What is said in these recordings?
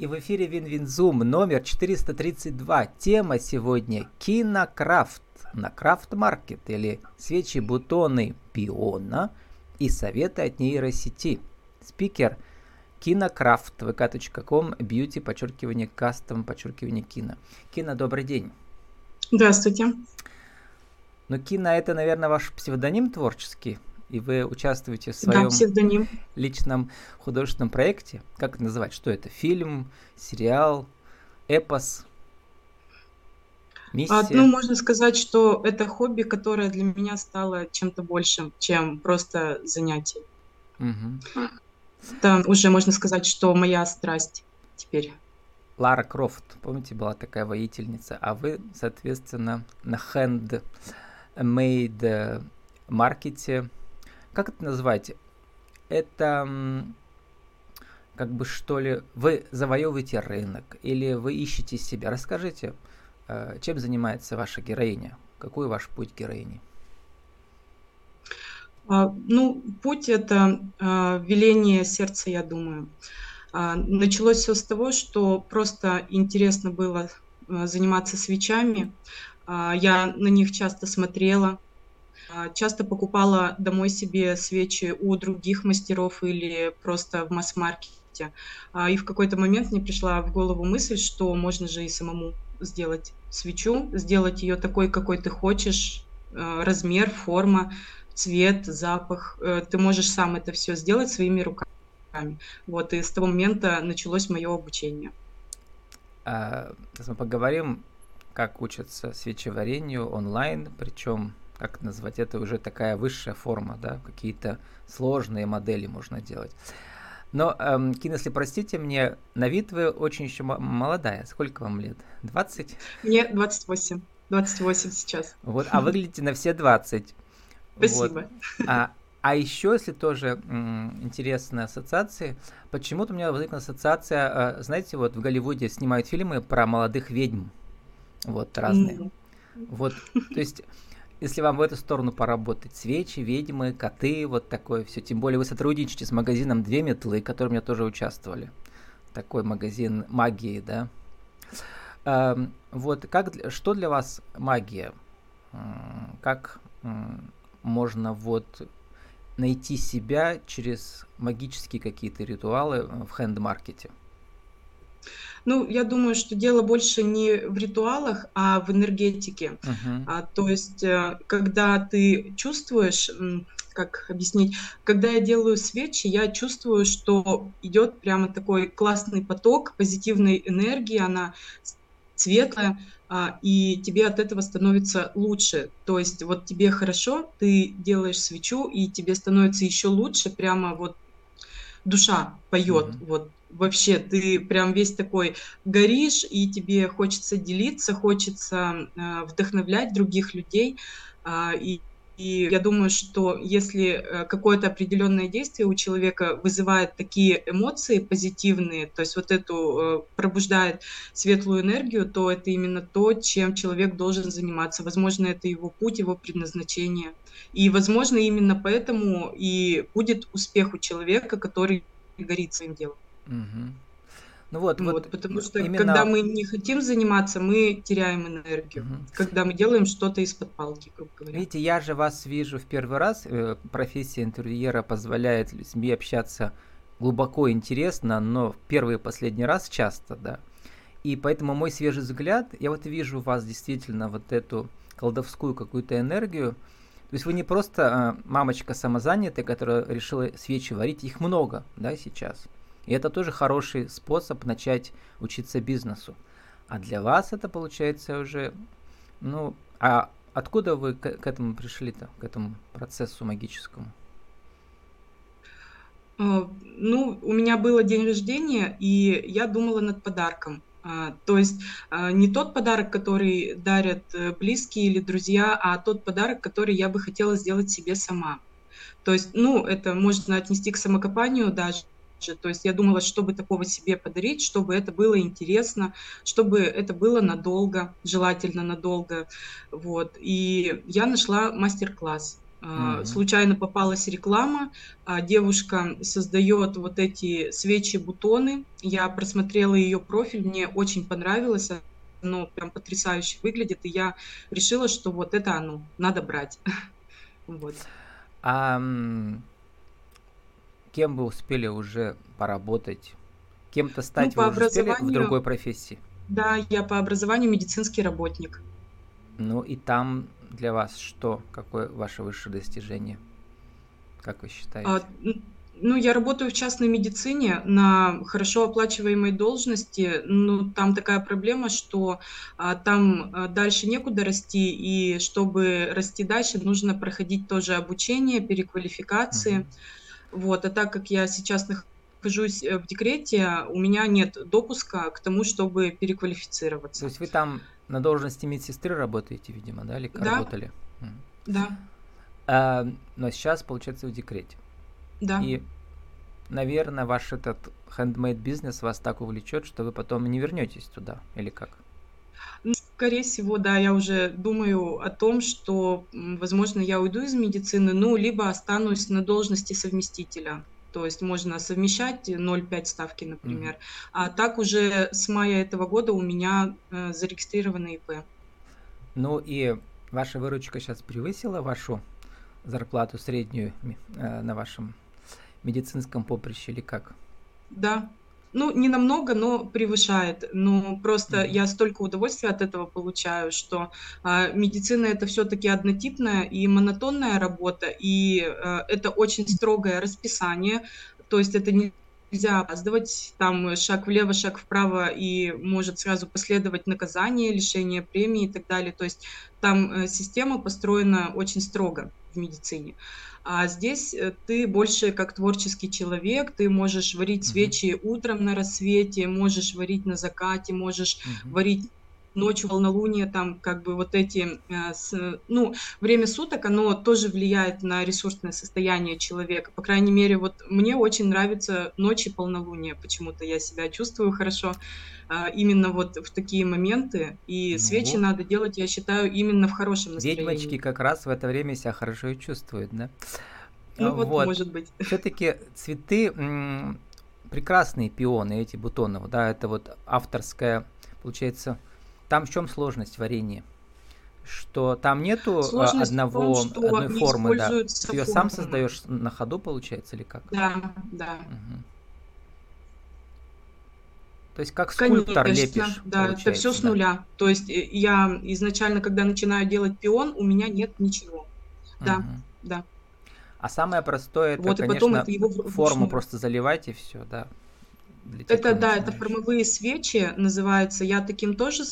и в эфире Винвинзум номер 432. Тема сегодня кинокрафт на Крафт Маркет или свечи-бутоны пиона и советы от нейросети. Спикер кинокрафт vk.com beauty подчеркивание custom подчеркивание кино. Кино, добрый день. Здравствуйте. Ну, Кино это, наверное, ваш псевдоним творческий? И вы участвуете в своем да, личном художественном проекте. Как это называть? Что это? Фильм, сериал, эпос? Миссия? А, ну, можно сказать, что это хобби, которое для меня стало чем-то большим, чем просто занятие. Угу. Это уже можно сказать, что моя страсть теперь. Лара Крофт, помните, была такая воительница, а вы, соответственно, на handmade маркете как это назвать? Это как бы что ли, вы завоевываете рынок или вы ищете себя. Расскажите, э, чем занимается ваша героиня? Какой ваш путь героини? А, ну, путь это а, веление сердца, я думаю. А, началось все с того, что просто интересно было заниматься свечами. Я на них часто смотрела, а, часто покупала домой себе свечи у других мастеров или просто в масс-маркете. А, и в какой-то момент мне пришла в голову мысль, что можно же и самому сделать свечу, сделать ее такой, какой ты хочешь, а, размер, форма, цвет, запах. Э, ты можешь сам это все сделать своими руками. Вот, и с того момента началось мое обучение. А, сейчас мы поговорим, как учатся свечеварению онлайн, причем как назвать, это уже такая высшая форма, да, какие-то сложные модели можно делать. Но, эм, Кин, если простите мне, на вид вы очень еще молодая. Сколько вам лет? 20? Мне 28. 28 сейчас. Вот, а выглядите на все 20. Спасибо. Вот. А, а еще, если тоже м, интересные ассоциации, почему-то у меня возникла ассоциация, э, знаете, вот в Голливуде снимают фильмы про молодых ведьм, вот разные. Mm. Вот, то есть если вам в эту сторону поработать, свечи, ведьмы, коты, вот такое все. Тем более вы сотрудничаете с магазином «Две метлы», которые у меня тоже участвовали. Такой магазин магии, да. Эм, вот как, что для вас магия? Как можно вот найти себя через магические какие-то ритуалы в хенд-маркете? Ну, я думаю, что дело больше не в ритуалах, а в энергетике. Uh-huh. А, то есть, э, когда ты чувствуешь, как объяснить, когда я делаю свечи, я чувствую, что идет прямо такой классный поток позитивной энергии, она светлая, а, и тебе от этого становится лучше. То есть вот тебе хорошо, ты делаешь свечу, и тебе становится еще лучше, прямо вот душа поет, mm-hmm. вот вообще ты прям весь такой горишь, и тебе хочется делиться, хочется э, вдохновлять других людей. Э, и, и я думаю, что если э, какое-то определенное действие у человека вызывает такие эмоции позитивные, то есть вот эту э, пробуждает светлую энергию, то это именно то, чем человек должен заниматься. Возможно, это его путь, его предназначение. И, возможно, именно поэтому и будет успех у человека, который горит своим делом. Угу. Ну вот, вот, вот потому что именно... когда мы не хотим заниматься, мы теряем энергию. Угу. Когда мы делаем что-то из-под палки, грубо говоря. Видите, я же вас вижу в первый раз. Э, профессия интервьюера позволяет людьми общаться глубоко интересно, но в первый и последний раз часто, да. И поэтому мой свежий взгляд, я вот вижу в вас действительно вот эту колдовскую какую-то энергию. То есть вы не просто э, мамочка самозанятая, которая решила свечи варить, их много, да, сейчас. И это тоже хороший способ начать учиться бизнесу. А для вас это получается уже, ну, а откуда вы к, к этому пришли-то, к этому процессу магическому? А, ну, у меня было день рождения, и я думала над подарком. А, то есть а, не тот подарок, который дарят э, близкие или друзья, а тот подарок, который я бы хотела сделать себе сама. То есть, ну, это можно отнести к самокопанию даже, то есть я думала, чтобы такого себе подарить, чтобы это было интересно, чтобы это было надолго, желательно надолго. Вот. И я нашла мастер-класс. Mm-hmm. Случайно попалась реклама, а девушка создает вот эти свечи-бутоны. Я просмотрела ее профиль, мне очень понравилось, оно прям потрясающе выглядит, и я решила, что вот это оно, надо брать. вот. А кем вы успели уже поработать? Кем-то ну, стать ну, вы успели в другой профессии? Да, я по образованию медицинский работник. Ну и там для вас что? Какое ваше высшее достижение? Как вы считаете? А, ну, я работаю в частной медицине на хорошо оплачиваемой должности. Ну, там такая проблема, что а, там а, дальше некуда расти, и чтобы расти дальше, нужно проходить тоже обучение, переквалификации. Uh-huh. Вот, а так как я сейчас нахожусь э, в декрете, у меня нет допуска к тому, чтобы переквалифицироваться. То есть вы там на должности медсестры работаете, видимо, да, или да. работали? Да. А, но сейчас, получается, в декрете. Да. И, наверное, ваш этот handmade бизнес вас так увлечет, что вы потом не вернетесь туда, или как? Ну, скорее всего, да, я уже думаю о том, что, возможно, я уйду из медицины, ну, либо останусь на должности совместителя. То есть можно совмещать 0,5 ставки, например. Mm-hmm. А так уже с мая этого года у меня э, зарегистрировано ИП. Ну и ваша выручка сейчас превысила вашу зарплату среднюю э, на вашем медицинском поприще или как? Да, ну, не намного, но превышает. Ну, просто mm-hmm. я столько удовольствия от этого получаю, что а, медицина это все-таки однотипная и монотонная работа, и а, это очень строгое расписание. То есть это не нельзя опаздывать, там шаг влево, шаг вправо, и может сразу последовать наказание, лишение премии и так далее. То есть там э, система построена очень строго в медицине. А здесь э, ты больше как творческий человек, ты можешь варить свечи утром на рассвете, можешь варить на закате, можешь uh-huh. варить ночью волнолуние, там как бы вот эти, э, с, ну, время суток, оно тоже влияет на ресурсное состояние человека. По крайней мере, вот мне очень нравится ночи полнолуния, почему-то я себя чувствую хорошо а, именно вот в такие моменты. И ну, свечи надо делать, я считаю, именно в хорошем настроении. Ведьмочки как раз в это время себя хорошо чувствуют, да? Ну вот, вот. может быть. Все-таки цветы прекрасные пионы эти бутонов, да, это вот авторская, получается, там в чем сложность варенья? Что там нету а, сложность одного, том, что одной формы, да? Ты ее сам создаешь на ходу, получается, или как? Да, да. Угу. То есть как скульптор Конечно, лепишь? Да, это все с нуля. То есть э, я изначально, когда начинаю делать пион, у меня нет ничего. Да, угу. да. А самое простое, это, вот, конечно, это его форму просто заливать и все, да. Это, да, это формовые свечи называется. Я таким тоже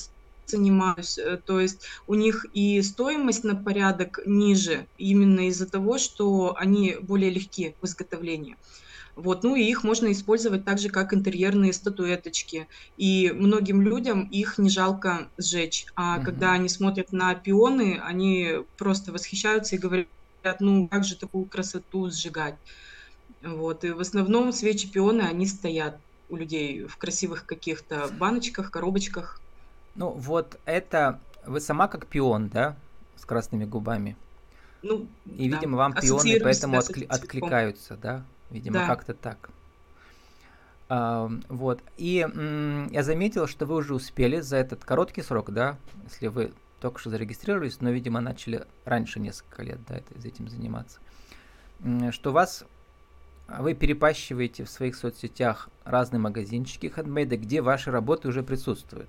занимаюсь, э, то есть у них и стоимость на порядок ниже, именно из-за того, что они более легки в изготовлении. Вот, ну и их можно использовать так же, как интерьерные статуэточки. И многим людям их не жалко сжечь. А угу. когда они смотрят на пионы, они просто восхищаются и говорят, ну как же такую красоту сжигать. Вот, и в основном свечи пионы, они стоят у людей в красивых каких-то баночках, коробочках. Ну вот это вы сама как пион, да, с красными губами. Ну, и, да. видимо, вам пионы поэтому откли- откликаются, да? Видимо, да. как-то так. А, вот. И м- я заметил, что вы уже успели за этот короткий срок, да, если вы только что зарегистрировались, но, видимо, начали раньше несколько лет, да, это, этим заниматься, что вас вы перепащиваете в своих соцсетях разные магазинчики хендмейда, где ваши работы уже присутствуют.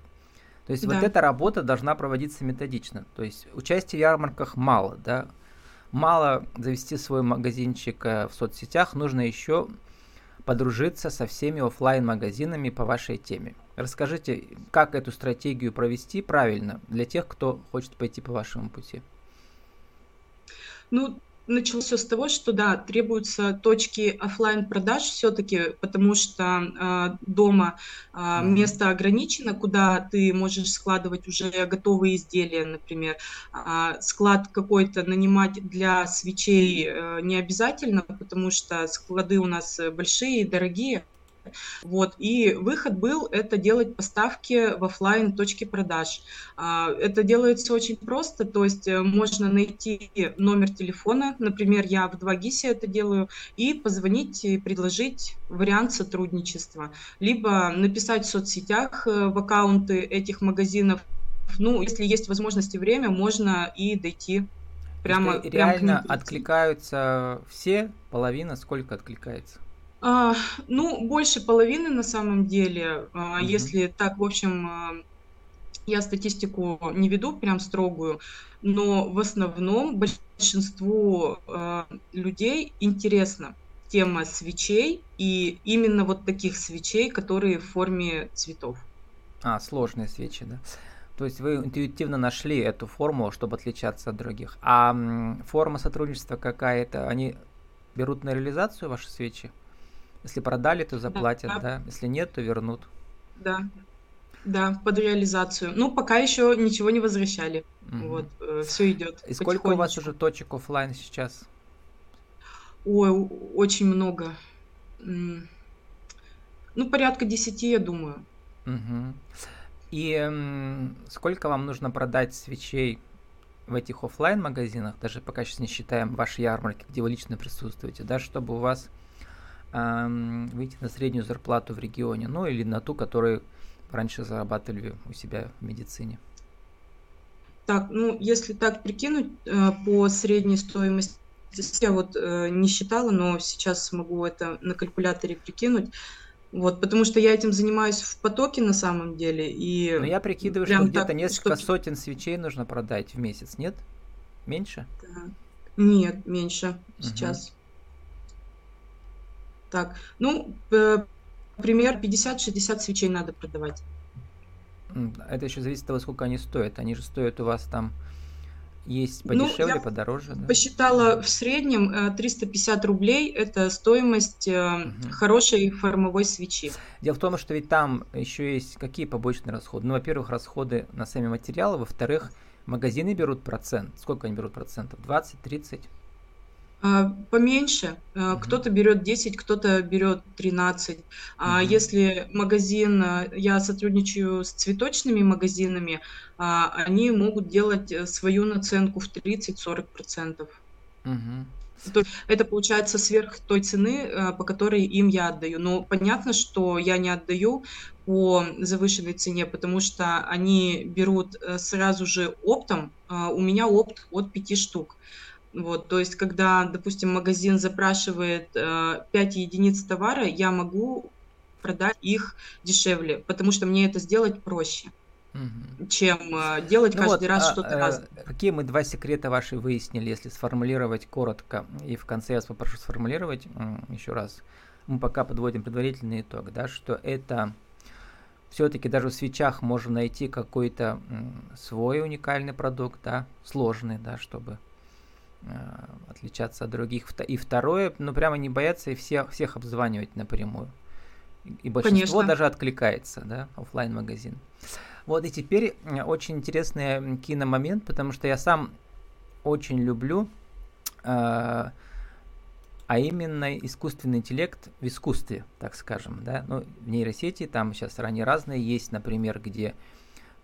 То есть да. вот эта работа должна проводиться методично. То есть участия в ярмарках мало, да. Мало завести свой магазинчик э, в соцсетях, нужно еще подружиться со всеми офлайн магазинами по вашей теме. Расскажите, как эту стратегию провести правильно для тех, кто хочет пойти по вашему пути. Ну, началось все с того, что да, требуются точки офлайн продаж все-таки, потому что э, дома э, место ограничено, куда ты можешь складывать уже готовые изделия, например. Э, склад какой-то нанимать для свечей э, не обязательно, потому что склады у нас большие и дорогие. Вот. И выход был это делать поставки в офлайн точки продаж. А, это делается очень просто, то есть э, можно найти номер телефона, например, я в 2GIS это делаю, и позвонить и предложить вариант сотрудничества. Либо написать в соцсетях э, в аккаунты этих магазинов. Ну, если есть возможность и время, можно и дойти прямо. Прямо реально откликаются все, половина сколько откликается? А, ну, больше половины на самом деле. А, угу. Если так, в общем, а, я статистику не веду прям строгую, но в основном большинству людей интересна тема свечей и именно вот таких свечей, которые в форме цветов. А, сложные свечи, да. То есть вы интуитивно нашли эту формулу, чтобы отличаться от других. А форма сотрудничества какая-то, они берут на реализацию ваши свечи? Если продали, то заплатят, да. да? Если нет, то вернут. Да. Да, под реализацию. Ну, пока еще ничего не возвращали. Угу. Вот, э, все идет. И сколько у вас уже точек офлайн сейчас? Ой, очень много. Ну, порядка десяти, я думаю. Угу. И м, сколько вам нужно продать свечей в этих офлайн магазинах, даже пока сейчас не считаем ваши ярмарки, где вы лично присутствуете, да, чтобы у вас выйти на среднюю зарплату в регионе, ну или на ту, которую раньше зарабатывали у себя в медицине? Так, ну если так прикинуть э, по средней стоимости, я вот э, не считала, но сейчас могу это на калькуляторе прикинуть. Вот, потому что я этим занимаюсь в потоке на самом деле. И Но я прикидываю, что где-то несколько что... сотен свечей нужно продать в месяц, нет? Меньше? Да. Нет, меньше угу. сейчас. Так, ну, пример 50-60 свечей надо продавать. Это еще зависит от того, сколько они стоят. Они же стоят у вас там есть ну, подешевле, ну, подороже? Да? Посчитала в среднем 350 э, рублей – это стоимость угу. хорошей формовой свечи. Дело в том, что ведь там еще есть какие побочные расходы? Ну, во-первых, расходы на сами материалы, во-вторых, магазины берут процент. Сколько они берут процентов? 20, 30? А, поменьше. Угу. Кто-то берет 10, кто-то берет 13. Угу. А если магазин, а, я сотрудничаю с цветочными магазинами, они могут делать э, свою наценку в 30-40%. Угу. Это получается сверх той цены, по которой им я отдаю. Но понятно, что я не отдаю по завышенной цене, потому что они берут э, сразу же оптом. У меня опт от 5 штук. Вот, то есть, когда, допустим, магазин запрашивает э, 5 единиц товара, я могу продать их дешевле, потому что мне это сделать проще, угу. чем э, делать ну каждый вот, раз а, что-то а, разное. Какие мы два секрета ваши выяснили, если сформулировать коротко, и в конце я вас попрошу сформулировать еще раз. Мы пока подводим предварительный итог, да, что это все-таки даже в свечах можно найти какой-то свой уникальный продукт, да, сложный, да, чтобы отличаться от других. И второе, ну прямо не бояться и всех, всех обзванивать напрямую. И большинство Конечно. даже откликается, да, офлайн магазин. Вот и теперь э, очень интересный киномомент, потому что я сам очень люблю, э, а именно искусственный интеллект в искусстве, так скажем, да, ну, в нейросети там сейчас ранее разные есть, например, где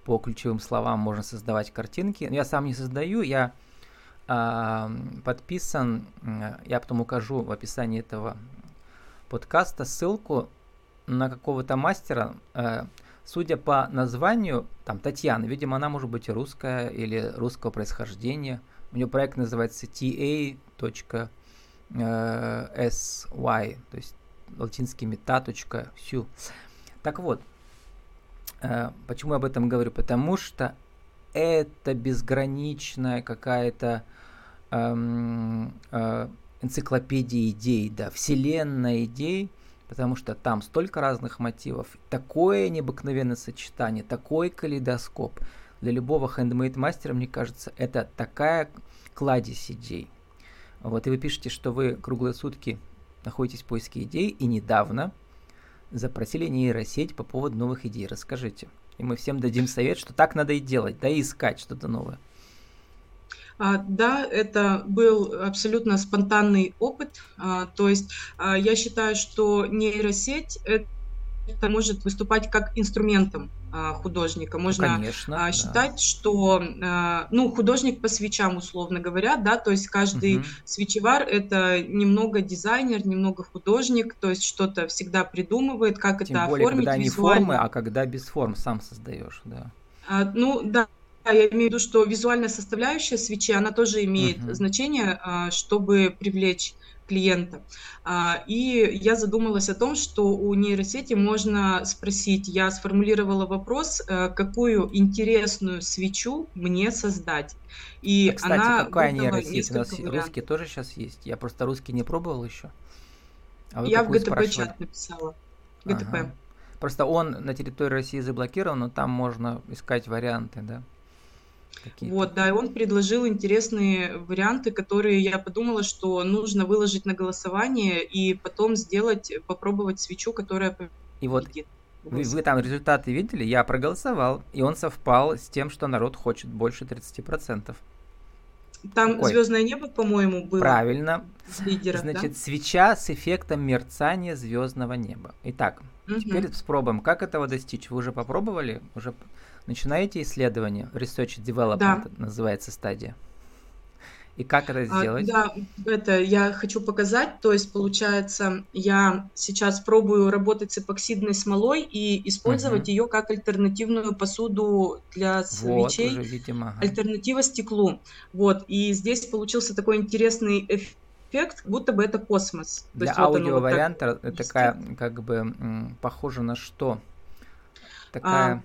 по ключевым словам можно создавать картинки. Я сам не создаю, я подписан, я потом укажу в описании этого подкаста ссылку на какого-то мастера, э, судя по названию, там Татьяна, видимо, она может быть русская или русского происхождения. У нее проект называется ta.sy, то есть латинскими ta.su. Так вот, э, почему я об этом говорю? Потому что это безграничная какая-то эм, э, энциклопедия идей, да, вселенная идей, потому что там столько разных мотивов, такое необыкновенное сочетание, такой калейдоскоп. Для любого хендмейд мастера, мне кажется, это такая кладезь идей. Вот, и вы пишете, что вы круглые сутки находитесь в поиске идей, и недавно запросили нейросеть по поводу новых идей. Расскажите. И мы всем дадим совет, что так надо и делать, да и искать что-то новое. А, да, это был абсолютно спонтанный опыт. А, то есть а, я считаю, что нейросеть это может выступать как инструментом а, художника. Можно Конечно, считать, да. что ну, художник по свечам, условно говоря, да, то есть каждый угу. свечевар это немного дизайнер, немного художник, то есть что-то всегда придумывает, как Тем это более, оформить когда не формы, а когда без форм сам создаешь, да. А, ну да, я имею в виду, что визуальная составляющая свечи, она тоже имеет uh-huh. значение, а, чтобы привлечь клиента. А, и я задумалась о том, что у нейросети можно спросить, я сформулировала вопрос, э, какую интересную свечу мне создать. И а, кстати, она какая нейросеть? У нас вариантов. русские тоже сейчас есть. Я просто русский не пробовал еще. А я в ГТП-чат написала. ГТП. Ага. Просто он на территории России заблокирован, но там можно искать варианты, да? Вот, да, и он предложил интересные варианты, которые я подумала, что нужно выложить на голосование и потом сделать, попробовать свечу, которая И вот вы, вы там результаты видели? Я проголосовал, и он совпал с тем, что народ хочет больше 30%. Там Какой? звездное небо, по-моему, было. Правильно. Лидеров, Значит, да? свеча с эффектом мерцания звездного неба. Итак, угу. теперь спробуем. Как этого достичь? Вы уже попробовали? Уже начинаете исследование, research development да. называется стадия. И как это а, сделать? А, да, это я хочу показать. То есть, получается, я сейчас пробую работать с эпоксидной смолой и использовать угу. ее как альтернативную посуду для свечей. Вот, уже, видимо, ага. Альтернатива стеклу. Вот. И здесь получился такой интересный эффект, будто бы это космос. Для аудиоварианта вот такая, как бы, похоже на что? Такая... А,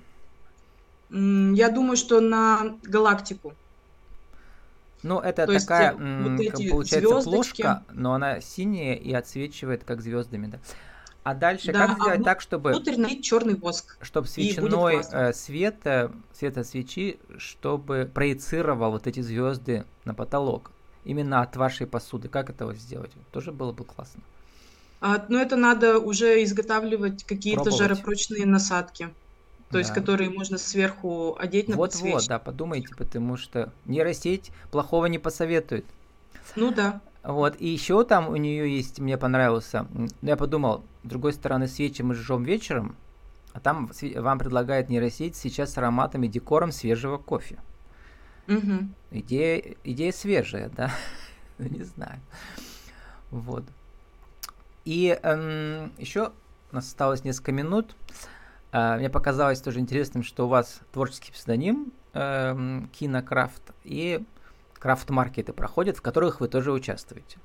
я думаю, что на галактику. Ну, это То такая, есть, вот эти получается, звездочки. плошка, но она синяя и отсвечивает как звездами, да. А дальше да, как а сделать а так, чтобы... Внутрь налить черный воск. Чтобы свечной э, свет, э, света свечи, чтобы проецировал вот эти звезды на потолок. Именно от вашей посуды. Как этого сделать? Тоже было бы классно. А, ну, это надо уже изготавливать какие-то жаропрочные насадки то да. есть которые можно сверху одеть на Вот, вот, да, подумайте, потому что нейросеть плохого не посоветует. Ну да. Вот, и еще там у нее есть, мне понравился, я подумал, с другой стороны, свечи мы жжем вечером, а там вам предлагает нейросеть сейчас с ароматами, декором свежего кофе. Угу. Идея, идея свежая, да? Ну, не знаю. Вот. И эм, еще у нас осталось несколько минут. Мне показалось тоже интересным, что у вас творческий псевдоним э, Кинокрафт и крафт-маркеты проходят, в которых вы тоже участвуете.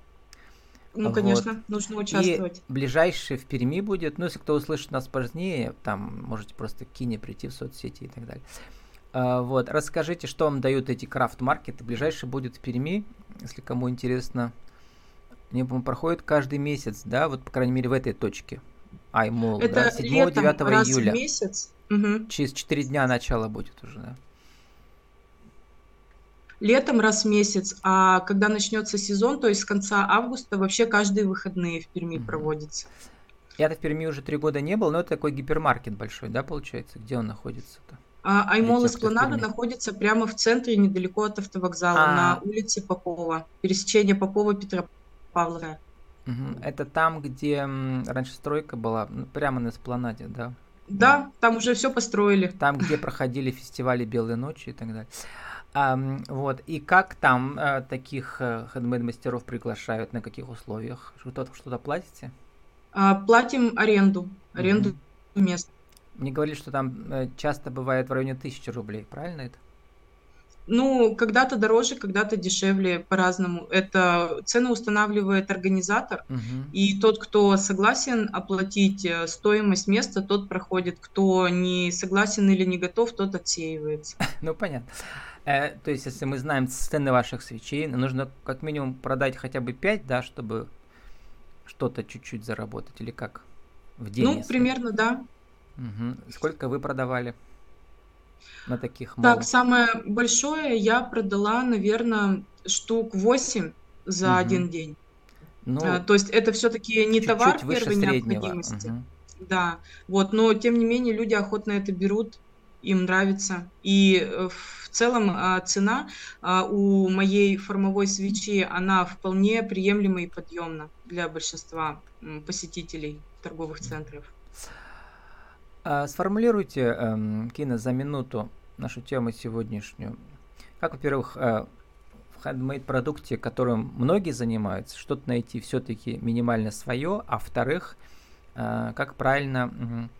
Ну, вот. конечно, нужно участвовать. И ближайший в Перми будет, ну, если кто услышит нас позднее, там можете просто к Кине прийти в соцсети и так далее. А, вот, расскажите, что вам дают эти крафт-маркеты. Ближайший будет в Перми, если кому интересно. Они, по-моему, проходят каждый месяц, да, вот, по крайней мере, в этой точке. Аймол, Это да, 7-9 раз июля. В месяц. Угу. Через 4 дня начало будет уже, да. Летом раз в месяц, а когда начнется сезон, то есть с конца августа, вообще каждые выходные в Перми угу. проводится. Я-то в Перми уже три года не был, но это такой гипермаркет большой, да, получается? Где он находится-то? А, Аймол Эспланада находится прямо в центре, недалеко от автовокзала, А-а-а. на улице Попова. Пересечение Попова Петра Павлова. Угу. Это там, где раньше стройка была, ну, прямо на эспланаде, да? Да, там уже все построили. Там, где проходили фестивали Белой ночи и так далее. А, вот. И как там а, таких а, хендмейд-мастеров приглашают, на каких условиях? Что-то что платите? А, платим аренду, аренду угу. мест. Мне говорили, что там э, часто бывает в районе тысячи рублей, правильно это? Ну, когда-то дороже, когда-то дешевле, по-разному. Это цену устанавливает организатор, угу. и тот, кто согласен оплатить э, стоимость места, тот проходит. Кто не согласен или не готов, тот отсеивается. Ну, понятно. Э, то есть, если мы знаем цены ваших свечей, нужно как минимум продать хотя бы 5, да, чтобы что-то чуть-чуть заработать, или как? В день? Ну, если... примерно, да. Угу. Сколько вы продавали? На таких Так, самое большое я продала, наверное, штук 8 за угу. один день. Ну, а, то есть это все-таки не товар первой среднего. необходимости. Угу. Да, вот, но тем не менее люди охотно это берут. им нравится. И э, в целом а, цена а, у моей формовой свечи, она вполне приемлема и подъемна для большинства посетителей торговых центров. А, сформулируйте, эм, Кина, за минуту нашу тему сегодняшнюю. Как, во-первых, э, в handmade продукте, которым многие занимаются, что-то найти все-таки минимально свое, а во-вторых, э, как правильно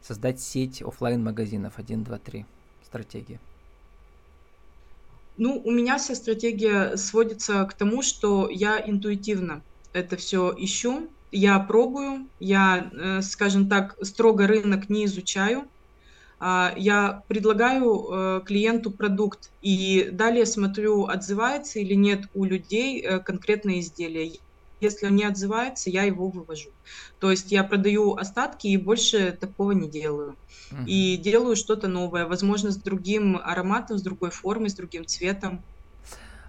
создать сеть офлайн магазинов 1, 2, 3 стратегия? Ну, у меня вся стратегия сводится к тому, что я интуитивно это все ищу, я пробую, я, э, скажем так, строго рынок не изучаю, а, я предлагаю э, клиенту продукт и далее смотрю, отзывается или нет у людей э, конкретное изделие. Если он не отзывается, я его вывожу. То есть я продаю остатки и больше такого не делаю. Uh-huh. И делаю что-то новое, возможно, с другим ароматом, с другой формой, с другим цветом.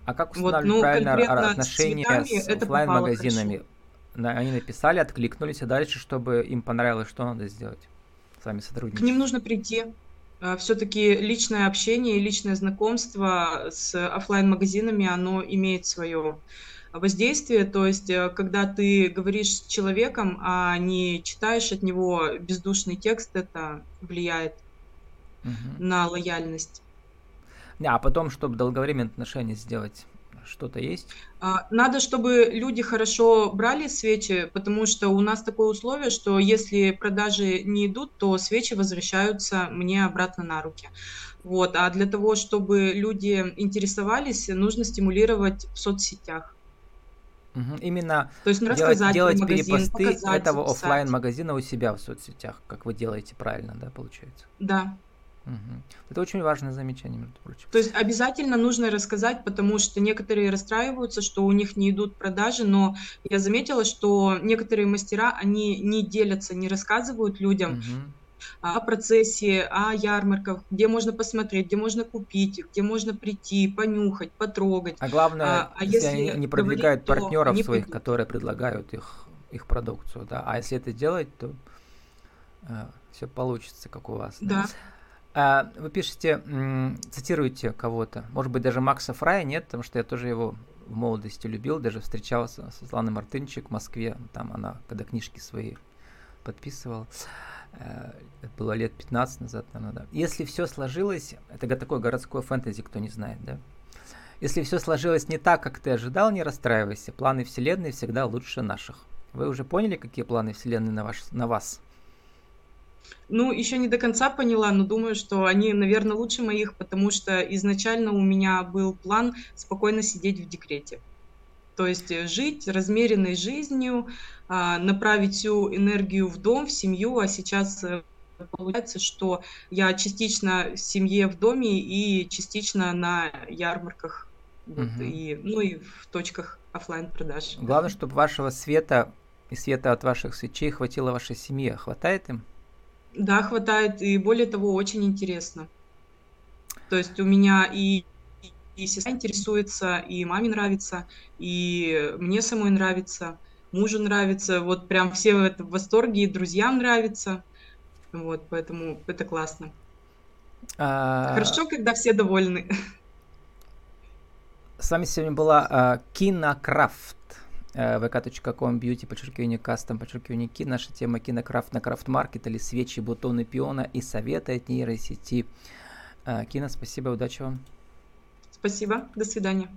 А как устанавливать вот, ну, правильно отношения с офлайн-магазинами? Они написали, откликнулись, и дальше, чтобы им понравилось, что надо сделать? С вами сотрудничать? К ним нужно прийти. А, Все-таки личное общение и личное знакомство с офлайн магазинами оно имеет свое воздействие, то есть э, когда ты говоришь с человеком, а не читаешь от него бездушный текст, это влияет угу. на лояльность. А потом, чтобы долговременные отношения сделать, что-то есть? А, надо, чтобы люди хорошо брали свечи, потому что у нас такое условие, что если продажи не идут, то свечи возвращаются мне обратно на руки. Вот. А для того, чтобы люди интересовались, нужно стимулировать в соцсетях. Угу. Именно То есть делать, делать магазин, перепосты этого офлайн магазина у себя в соцсетях, как вы делаете правильно, да, получается? Да. Угу. Это очень важное замечание, между прочим. То есть обязательно нужно рассказать, потому что некоторые расстраиваются, что у них не идут продажи, но я заметила, что некоторые мастера, они не делятся, не рассказывают людям, угу о процессе, о ярмарках, где можно посмотреть, где можно купить, где можно прийти, понюхать, потрогать. А главное, а, а если, они не продвигают говорить, партнеров своих, придут. которые предлагают их, их продукцию, да. А если это делать, то э, все получится, как у вас. Да. да. А, вы пишете, цитируете кого-то, может быть, даже Макса Фрая, нет, потому что я тоже его в молодости любил, даже встречался с Светланой Мартынчик в Москве, там она, когда книжки свои подписывала. Э, это было лет 15 назад, наверное, да. Если все сложилось, это такое городское фэнтези, кто не знает, да? Если все сложилось не так, как ты ожидал, не расстраивайся. Планы Вселенной всегда лучше наших. Вы уже поняли, какие планы Вселенной на, ваш, на вас? Ну, еще не до конца поняла, но думаю, что они, наверное, лучше моих, потому что изначально у меня был план спокойно сидеть в декрете. То есть э, жить размеренной жизнью, а, направить всю энергию в дом, в семью, а сейчас э, получается, что я частично в семье в доме и частично на ярмарках вот, угу. и, ну и в точках офлайн продаж. Главное, чтобы вашего света и света от ваших свечей хватило вашей семье. Хватает им? Да, хватает. И более того, очень интересно. То есть у меня и и сестра интересуется, и маме нравится, и мне самой нравится, мужу нравится, вот прям все в, в восторге, и друзьям нравится, вот, поэтому это классно. А... Хорошо, когда все довольны. С вами сегодня была а, Кинокрафт vk.com beauty, подчеркивание кастом, подчеркивание ки. Наша тема кинокрафт на крафт-маркет или свечи, бутоны пиона и советы от нейросети. А, Кина, спасибо, удачи вам. Спасибо, до свидания.